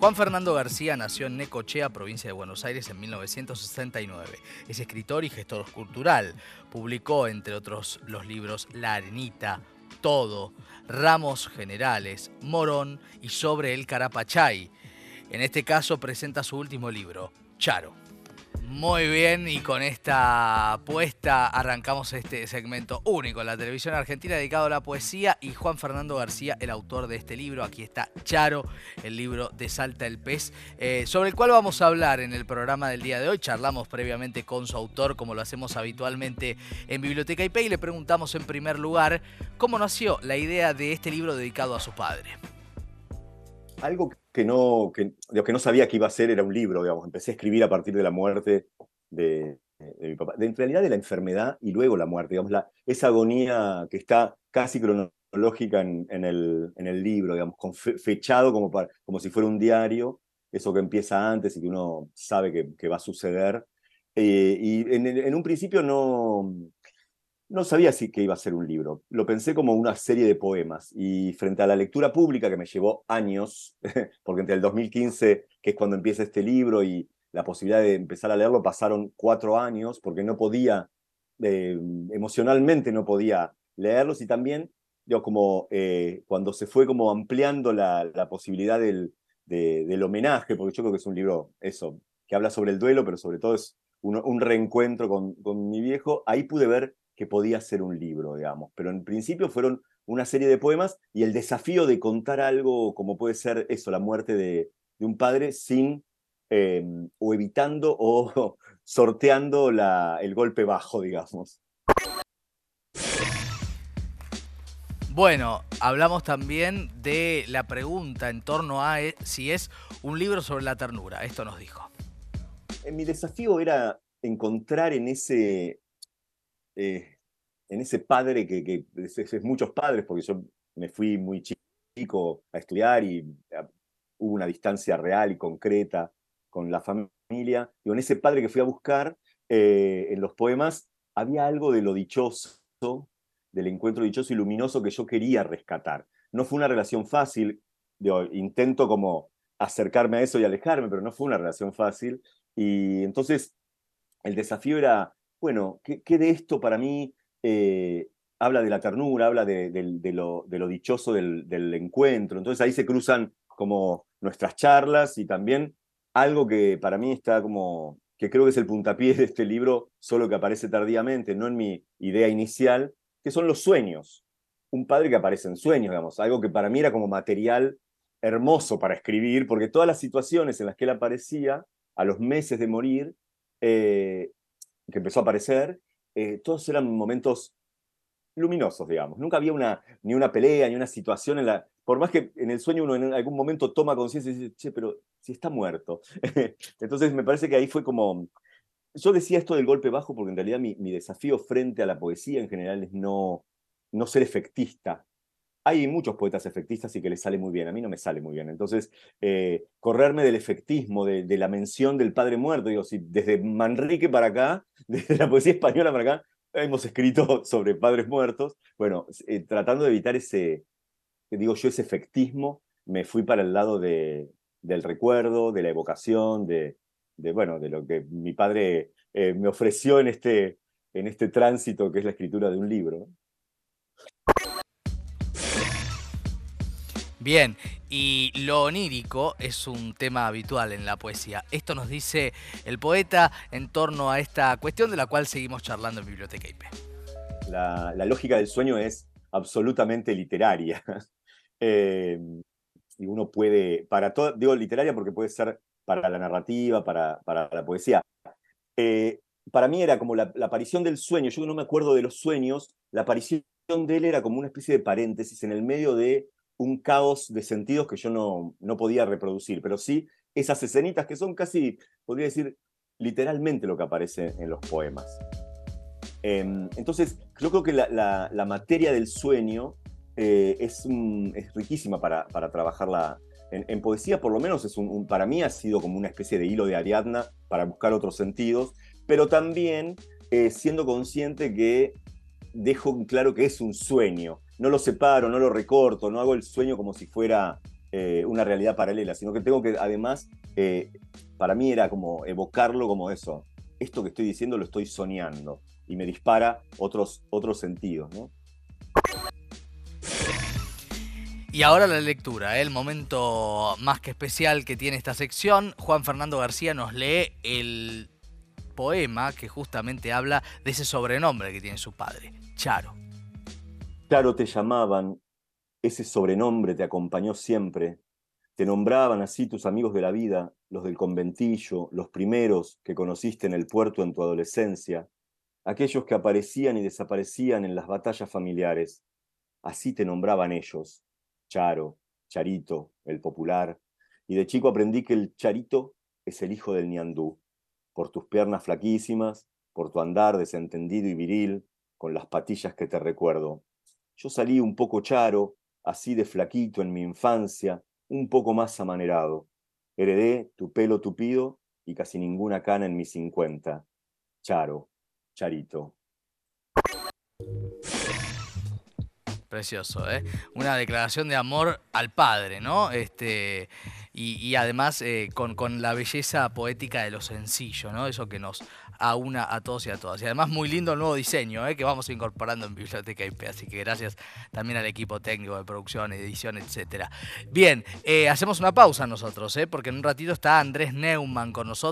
Juan Fernando García nació en Necochea, provincia de Buenos Aires, en 1969. Es escritor y gestor cultural. Publicó, entre otros, los libros La Arenita, Todo, Ramos Generales, Morón y Sobre el Carapachay. En este caso presenta su último libro, Charo. Muy bien, y con esta apuesta arrancamos este segmento único en la televisión argentina dedicado a la poesía y Juan Fernando García, el autor de este libro. Aquí está Charo, el libro de Salta el Pez, eh, sobre el cual vamos a hablar en el programa del día de hoy. Charlamos previamente con su autor, como lo hacemos habitualmente en Biblioteca IP, y le preguntamos en primer lugar cómo nació la idea de este libro dedicado a su padre. Algo que no, que, que no sabía que iba a ser era un libro, digamos. Empecé a escribir a partir de la muerte de, mi papá. De, en realidad de la enfermedad y luego la muerte, digamos, la, esa agonía que está casi cronológica en, en, el, en el libro, digamos, con fechado como, para, como si fuera un diario, eso que empieza antes y que uno sabe que, que va a suceder. Eh, y en, en, un principio no, no sabía si que iba a ser un libro. Lo pensé como una serie de poemas. Y frente a la lectura pública, que me llevó años, porque entre el 2015, que es cuando empieza este libro, y la posibilidad de empezar a leerlo, pasaron cuatro años, porque no podía, eh, emocionalmente no podía leerlos. Y también, digo, como eh, cuando se fue como ampliando la, posibilidad del, homenaje, porque yo creo que es un libro, eso, que habla sobre el duelo, pero sobre todo es un, reencuentro con mi viejo, ahí pude ver que podía ser un libro, digamos. Pero en principio fueron una serie de poemas y el desafío de contar algo como puede ser eso, la muerte de, un padre, sin em, o evitando o sorteando la, el golpe bajo, digamos. Bueno, hablamos también de la pregunta en torno a eh, si es un libro sobre la ternura. Esto nos dijo. Eh, mi desafío era encontrar en ese, eh, en ese padre que, que es, muchos padres, porque yo me fui muy chico a estudiar y hubo una distancia real y concreta con la familia, y en ese padre que fui a buscar eh, en los poemas había algo de lo dichoso, del encuentro dichoso y luminoso que yo quería rescatar. No fue una relación fácil, yo intento como acercarme a eso y alejarme, pero no fue una relación fácil. Y entonces el desafío era bueno, ¿qué, de esto para mí eh, habla de la ternura, habla de, lo, dichoso del, encuentro? Entonces ahí se cruzan como nuestras charlas y también algo que para mí está como, que creo que es el puntapié de este libro, solo que aparece tardíamente, no en mi idea inicial, que son los sueños. Un padre que aparece en sueños, digamos, algo que para mí era como material hermoso para escribir, porque todas las situaciones en las que él aparecía, a los meses de morir, eh, que empezó a aparecer, eh, todos eran momentos luminosos, digamos. Nunca había una, ni una pelea, ni una situación en la... Por más que en el sueño uno en algún momento toma conciencia y dice, che, pero si está muerto. Entonces me parece que ahí fue como... Yo decía esto del golpe bajo porque en realidad mi, mi desafío frente a la poesía en general es no, no ser efectista, hay muchos poetas efectistas y que les sale muy bien, a mí no me sale muy bien. Entonces, eh, correrme del efectismo, de, la mención del padre muerto, digo, si desde Manrique para acá, desde la poesía española para acá, hemos escrito sobre padres muertos, bueno, eh, tratando de evitar ese, digo yo, ese efectismo, me fui para el lado de, del recuerdo, de la evocación, de, de, bueno, de lo que mi padre eh, me ofreció en este, en este tránsito que es la escritura de un libro. Bien, y lo onírico es un tema habitual en la poesía. Esto nos dice el poeta en torno a esta cuestión de la cual seguimos charlando en Biblioteca IP. La, lógica del sueño es absolutamente literaria. Eh, y uno puede, para todo, digo literaria porque puede ser para la narrativa, para, para la poesía. Eh, para mí era como la, aparición del sueño, yo no me acuerdo de los sueños, la aparición de él era como una especie de paréntesis en el medio de un caos de sentidos que yo no, no podía reproducir, pero sí esas escenitas que son casi, podría decir, literalmente lo que aparece en los poemas. Em, entonces, yo creo que la, materia del sueño eh, es, es, riquísima para, para trabajarla. En, poesía, por lo menos, es un, para mí ha sido como una especie de hilo de Ariadna para buscar otros sentidos, pero también eh, siendo consciente que dejo claro que es un sueño, no lo separo, no lo recorto, no hago el sueño como si fuera eh, una realidad paralela, sino que tengo que además, eh, para mí era como evocarlo como eso, esto que estoy diciendo lo estoy soñando y me dispara otros, otros sentidos, ¿no? Y ahora la lectura, ¿eh? el momento más que especial que tiene esta sección. Juan Fernando García nos lee el poema que justamente habla de ese sobrenombre que tiene su padre, Charo. Charo te llamaban, ese sobrenombre te acompañó siempre. Te nombraban así tus amigos de la vida, los del conventillo, los primeros que conociste en el puerto en tu adolescencia, aquellos que aparecían y desaparecían en las batallas familiares. Así te nombraban ellos, Charo, Charito, el popular, y de chico aprendí que el Charito es el hijo del ñandú, por tus piernas flaquísimas, por tu andar desentendido y viril, con las patillas que te recuerdo. Yo salí un poco charo, así de flaquito en mi infancia, un poco más amanerado. Heredé tu pelo tupido y casi ninguna cana en mis cincuenta. Charo, Charito. Precioso, ¿eh? Una declaración de amor al padre, ¿no? Este, y, además eh, con, con, la belleza poética de lo sencillo, ¿no? Eso que nos aúna a todos y a todas. Y además muy lindo el nuevo diseño, ¿eh? Que vamos incorporando en Biblioteca IP. Así que gracias también al equipo técnico de producción, edición, etcétera. Bien, eh, hacemos una pausa nosotros, ¿eh? Porque en un ratito está Andrés Neumann con nosotros.